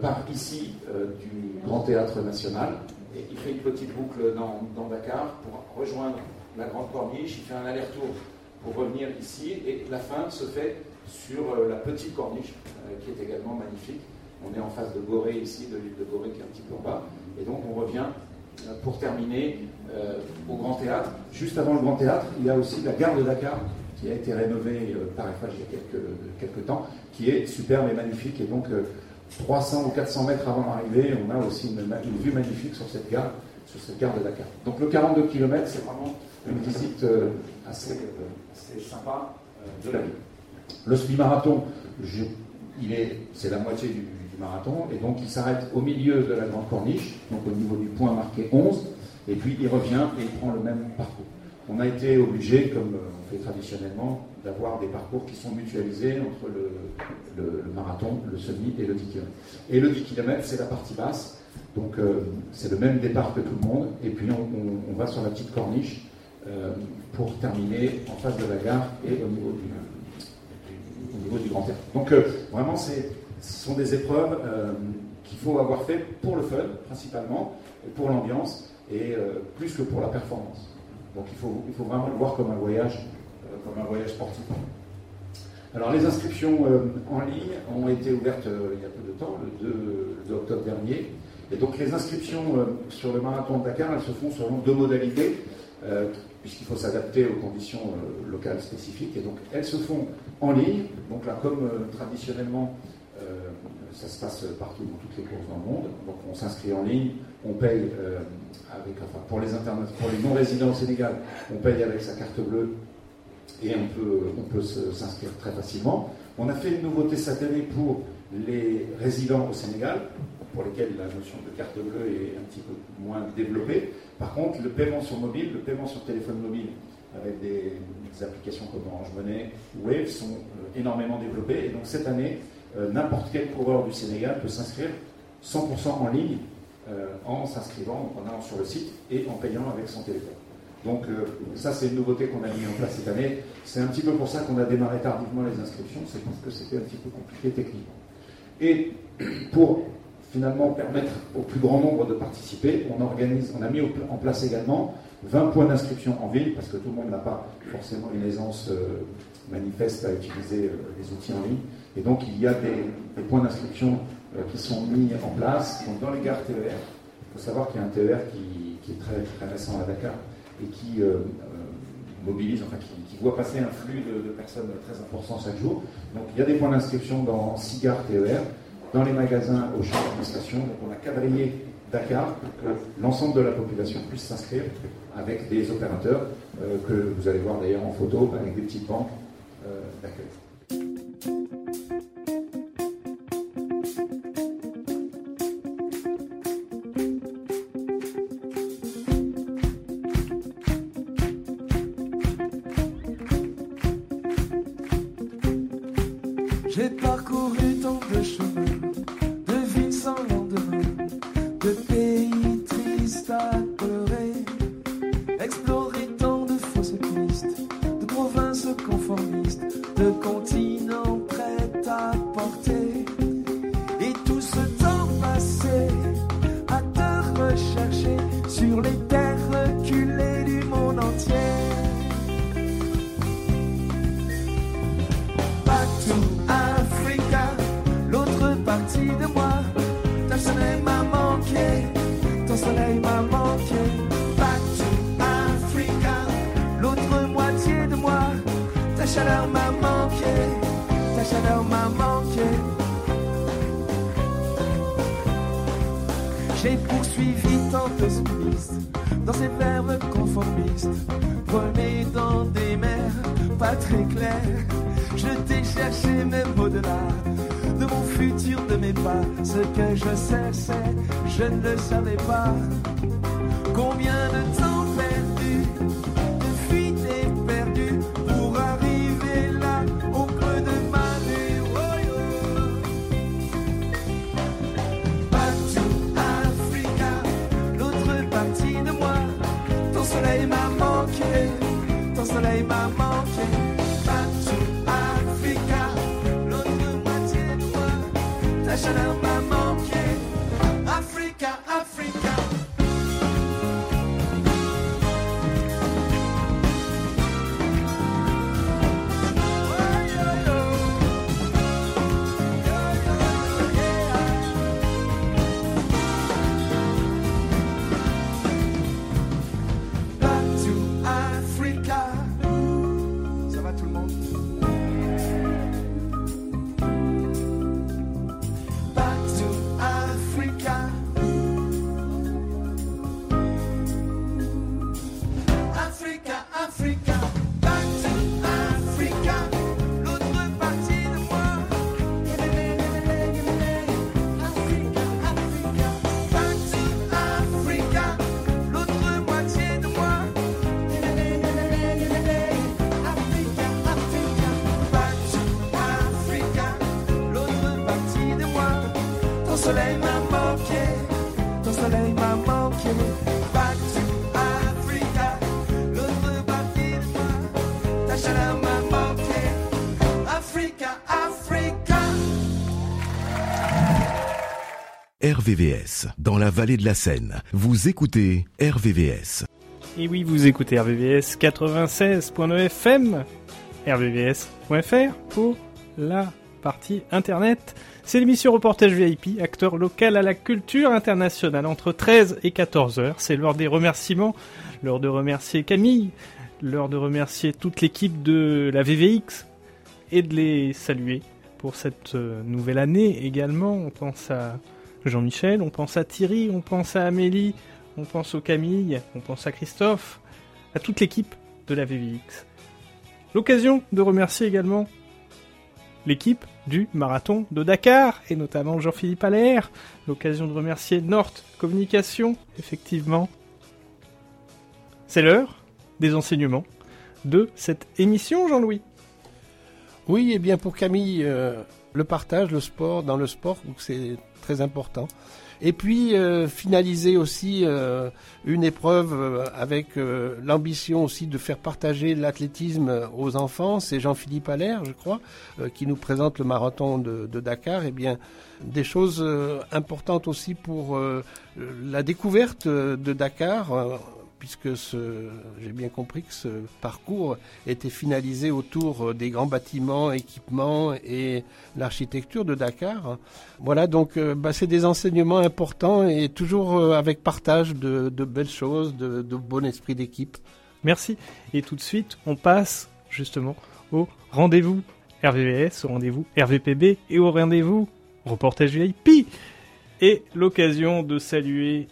H: part ici du Grand Théâtre National et il fait une petite boucle dans, dans Dakar pour rejoindre la Grande Corniche. Il fait un aller-retour pour revenir ici et la fin se fait sur euh, la petite corniche euh, qui est également magnifique. On est en face de Gorée ici, de l'île de Gorée qui est un petit peu en bas. Et donc on revient euh, pour terminer au Grand Théâtre. Juste avant le Grand Théâtre, il y a aussi la gare de Dakar qui a été rénovée par Eiffage il y a quelques, quelques temps, qui est superbe et magnifique. Et donc euh, 300 ou 400 mètres avant l'arrivée, on a aussi une, une vue magnifique sur cette gare, sur cette gare de Dakar. Donc le 42 km, c'est vraiment une visite assez, euh, assez sympa euh, de la ville. Le semi-marathon, c'est la moitié du, marathon, et donc il s'arrête au milieu de la grande corniche, donc au niveau du point marqué 11, et puis il revient et il prend le même parcours. On a été obligé, comme euh, on fait traditionnellement, d'avoir des parcours qui sont mutualisés entre le, marathon, le semi et le 10 km. Et le 10 km, c'est la partie basse, donc euh, c'est le même départ que tout le monde, et puis on, va sur la petite corniche euh, pour terminer en face de la gare et au niveau du, du Grand Air. Donc euh, vraiment, ce sont des épreuves euh, qu'il faut avoir fait pour le fun, principalement, pour l'ambiance, et euh, plus que pour la performance. Donc il faut, vraiment le voir comme un voyage, euh, comme un voyage sportif. Alors les inscriptions euh, en ligne ont été ouvertes euh, il y a peu de temps, le 2, le 2 octobre dernier. Et donc les inscriptions euh, sur le marathon de Dakar, elles se font selon deux modalités, euh, puisqu'il faut s'adapter aux conditions euh, locales spécifiques. Et donc elles se font en ligne. Donc là, comme euh, traditionnellement, euh, ça se passe partout dans toutes les courses dans le monde. Donc on s'inscrit en ligne, on paye avec, enfin pour les pour les non-résidents au Sénégal, on paye avec sa carte bleue et on peut, on peut s'inscrire très facilement. On a fait une nouveauté cette année pour les résidents au Sénégal, pour lesquels la notion de carte bleue est un petit peu moins développée. Par contre, le paiement sur mobile, le paiement sur téléphone mobile avec des, applications comme Orange Money ou Wave sont euh, énormément développées. Et donc cette année, euh, n'importe quel coureur du Sénégal peut s'inscrire 100% en ligne euh, en s'inscrivant, en allant sur le site et en payant avec son téléphone. Donc ça, c'est une nouveauté qu'on a mis en place cette année. C'est un petit peu pour ça qu'on a démarré tardivement les inscriptions, c'est parce que c'était un petit peu compliqué techniquement. Et pour finalement permettre au plus grand nombre de participer, on, organise, on a mis en place également 20 points d'inscription en ville, parce que tout le monde n'a pas forcément une aisance euh, manifeste à utiliser euh, les outils en ligne. Et donc il y a des, points d'inscription euh, qui sont mis en place donc dans les gares TER. Il faut savoir qu'il y a un TER qui, est très, très récent à Dakar et qui mobilise, enfin qui, qui voit passer un flux de, de personnes très important chaque jour. Donc il y a des points d'inscription dans 6 gares TER, dans les magasins, aux champs d'administration. Donc on a quadrillé Dakar pour que l'ensemble de la population puisse s'inscrire avec des opérateurs euh, que vous allez voir d'ailleurs en photo avec des petites banques euh, d'accueil.
C: RVVS, dans la vallée de la Seine. Vous écoutez RVVS.
A: Et oui, vous écoutez RVVS 96.9 FM, rvvs.fr pour la partie internet. C'est l'émission Reportage VIP, acteur local à la culture internationale entre 13 et 14 heures. C'est l'heure des remerciements, l'heure de remercier Camille, l'heure de remercier toute l'équipe de la VVX et de les saluer pour cette euh, nouvelle année également. On pense à Jean-Michel, on pense à Thierry, on pense à Amélie, on pense au Camille, on pense à Christophe, à toute l'équipe de la VVX. L'occasion de remercier également l'équipe du marathon de Dakar, et notamment Jean-Philippe Allaire. L'occasion de remercier Nord Communication, effectivement. C'est l'heure des enseignements de cette émission, Jean-Louis.
B: Oui, et bien pour Camille, euh, le partage, le sport, dans le sport, c'est très important. Et puis euh, finaliser aussi euh, une épreuve euh, avec l'ambition aussi de faire partager l'athlétisme aux enfants. C'est Jean-Philippe Allaire, je crois, qui nous présente le marathon de, Dakar. Et bien des choses importantes aussi pour la découverte de Dakar. Puisque j'ai bien compris que ce parcours était finalisé autour euh, des grands bâtiments, équipements et l'architecture de Dakar. Voilà, donc euh, bah, c'est des enseignements importants et toujours euh, avec partage de, belles choses, de, bon esprit d'équipe.
A: Merci. Et tout de suite, on passe justement au rendez-vous RVVS, au rendez-vous RVPB et au rendez-vous reportage VIP. Et l'occasion de saluer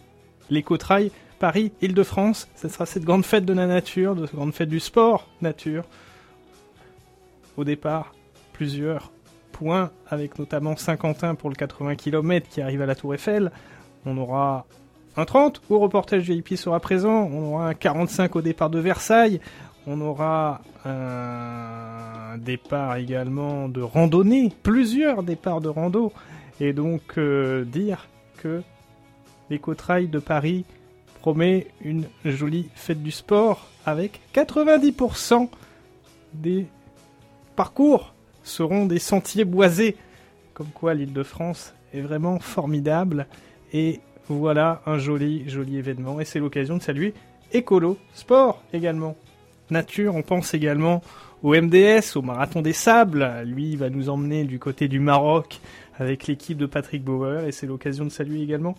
A: l'éco-trail Paris, Île-de-France. Ce sera cette grande fête de la nature, de cette grande fête du sport nature. Au départ, plusieurs points, avec notamment Saint-Quentin pour le 80 km qui arrive à la Tour Eiffel. On aura un 30 où reportage VIP sera présent. On aura un 45 au départ de Versailles. On aura un départ également de randonnée, plusieurs départs de rando. Et donc euh, dire que l'éco-trail de Paris promet une jolie fête du sport avec 90% des parcours seront des sentiers boisés. Comme quoi l'île de France est vraiment formidable. Et voilà un joli, joli événement. Et c'est l'occasion de saluer Écolo, sport également. Nature, on pense également au MDS, au Marathon des Sables. Lui, va nous emmener du côté du Maroc avec l'équipe de Patrick Bauer. Et c'est l'occasion de saluer également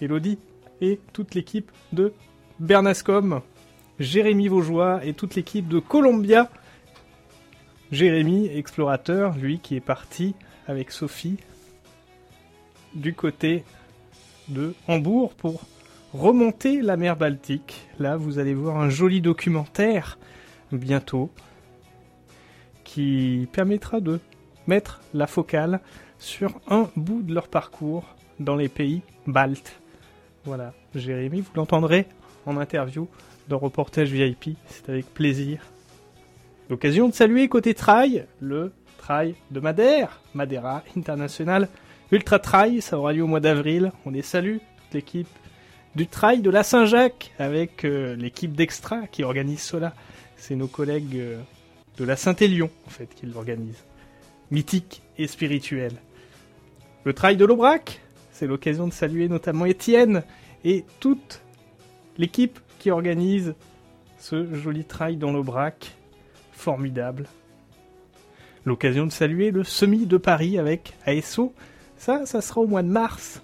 A: Elodie et toute l'équipe de Bernascom, Jérémy Vaugeois et toute l'équipe de Columbia. Jérémy, explorateur, lui qui est parti avec Sophie du côté de Hambourg pour remonter la mer Baltique. Là, vous allez voir un joli documentaire bientôt qui permettra de mettre la focale sur un bout de leur parcours dans les pays baltes. Voilà, Jérémy, vous l'entendrez en interview dans Reportage VIP, c'est avec plaisir. L'occasion de saluer côté trail, le trail de Madère, Madeira International Ultra Trail, ça aura lieu au mois d'avril. On les salue, toute l'équipe du trail de la Saint-Jacques avec euh, l'équipe d'Extra qui organise cela. C'est nos collègues euh, de la Saint-Élion en fait qui l'organisent. Mythique et spirituel. Le trail de l'Aubrac, c'est l'occasion de saluer notamment Étienne et toute l'équipe qui organise ce joli trail dans l'Aubrac. Formidable. L'occasion de saluer le semi de Paris avec ASO. Ça, ça sera au mois de mars.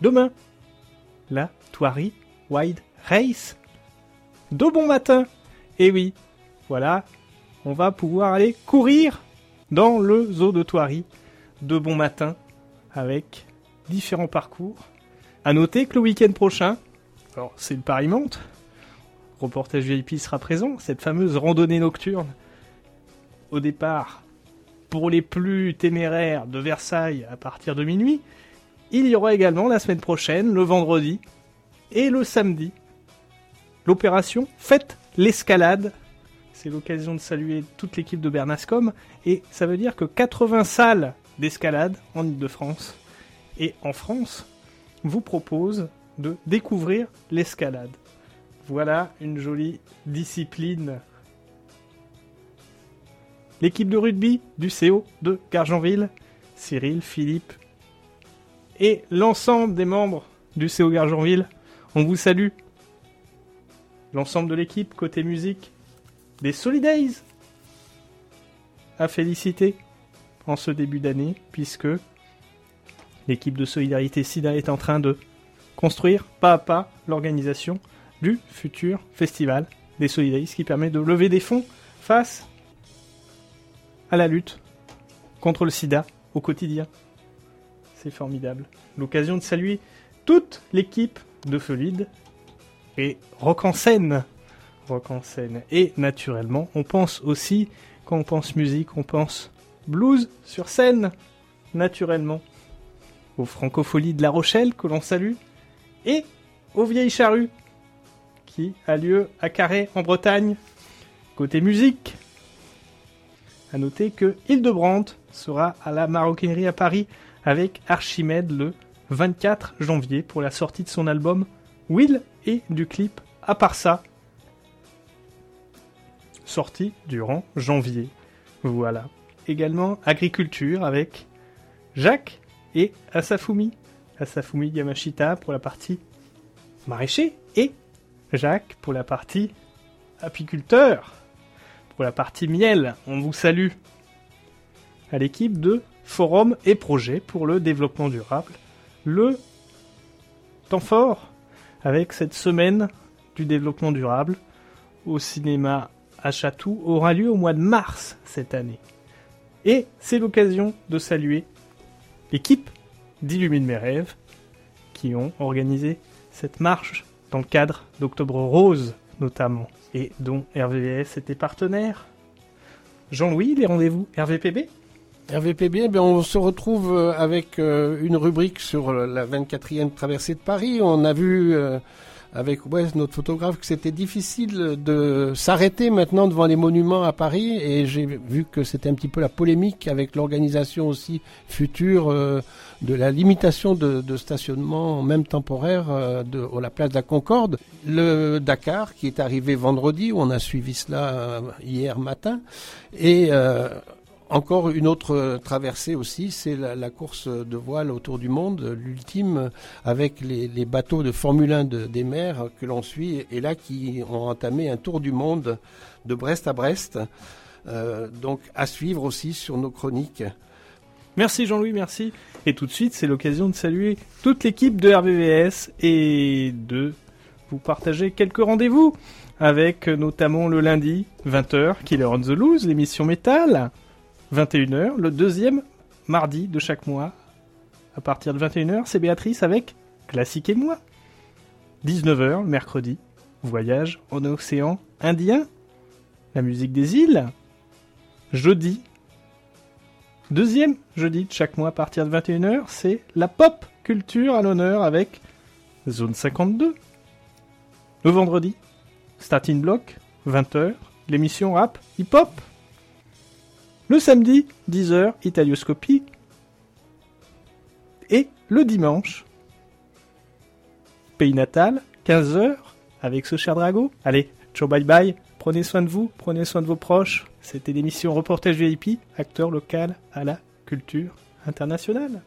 A: Demain, la Thoiry Wide Race. De bon matin. Et oui, voilà, on va pouvoir aller courir dans le zoo de Thoiry de bon matin avec différents parcours. À noter que le week-end prochain, alors c'est le Paris-Monte, reportage VIP sera présent, cette fameuse randonnée nocturne. Au départ, pour les plus téméraires de Versailles à partir de minuit, il y aura également la semaine prochaine, le vendredi et le samedi, l'opération Faites l'escalade. C'est l'occasion de saluer toute l'équipe de Bernascom et ça veut dire que 80 salles d'escalade en Ile-de-France et en France vous propose de découvrir l'escalade. Voilà une jolie discipline. L'équipe de rugby du CO de Gargenville, Cyril, Philippe et l'ensemble des membres du CO Gargenville, on vous salue. L'ensemble de l'équipe côté musique des Solidays à féliciter en ce début d'année puisque l'équipe de solidarité SIDA est en train de construire pas à pas l'organisation du futur festival des Solidays qui permet de lever des fonds face à la lutte contre le sida au quotidien. C'est formidable. L'occasion de saluer toute l'équipe de Fluide et Rock en scène. Rock en scène. Et naturellement, on pense aussi, quand on pense musique, on pense blues sur scène. Naturellement. Aux Francopholies de La Rochelle, que l'on salue. Et aux Vieilles Charrues, qui a lieu à Carré, en Bretagne. Côté musique, à noter que Hildebrandt sera à la maroquinerie à Paris avec Archimède le 24 janvier pour la sortie de son album Will et du clip À part ça, sorti durant janvier. Voilà. Également agriculture avec Jacques et Asafumi. Asafumi Yamashita pour la partie maraîcher et Jacques pour la partie apiculteur. Pour la partie miel, on vous salue. À l'équipe de Forum et Projet pour le développement durable. Le temps fort avec cette semaine du développement durable au cinéma à Chatou aura lieu au mois de mars cette année. Et c'est l'occasion de saluer l'équipe d'Illumine mes rêves qui ont organisé cette marche dans le cadre d'Octobre Rose notamment et dont RVVS était partenaire. Jean-Louis, les rendez-vous RVPB
B: RVPB, ben on se retrouve euh, avec euh, une rubrique sur la 24e traversée de Paris. On a vu euh, avec Wes, notre photographe, que c'était difficile de s'arrêter maintenant devant les monuments à Paris. Et j'ai vu que c'était un petit peu la polémique avec l'organisation aussi future de la limitation de, de, stationnement, même temporaire, de, à la place de la Concorde. Le Dakar, qui est arrivé vendredi, on a suivi cela hier matin. Et encore une autre traversée aussi, c'est la, course de voile autour du monde, l'ultime, avec les, bateaux de Formule 1 des mers que l'on suit, et là qui ont entamé un tour du monde de Brest à Brest. Euh, donc à suivre aussi sur nos chroniques.
A: Merci Jean-Louis, merci. Et tout de suite, c'est l'occasion de saluer toute l'équipe de RVVS et de vous partager quelques rendez-vous avec notamment le lundi 20h Killer on the Loose, l'émission métal. 21h, le deuxième mardi de chaque mois. À partir de 21h, c'est Béatrice avec Classique et moi. 19h, mercredi, voyage en océan Indien. La musique des îles. Jeudi, deuxième jeudi de chaque mois à partir de 21h, c'est la pop culture à l'honneur avec Zone 52. Le vendredi, Starting Block, 20h, l'émission rap hip-hop le samedi, 10h, Italioscopie. Et le dimanche, Pays natal, 15h, avec ce cher Drago. Allez, ciao bye bye, prenez soin de vous, prenez soin de vos proches. C'était l'émission Reportage VIP, acteur local à la culture internationale.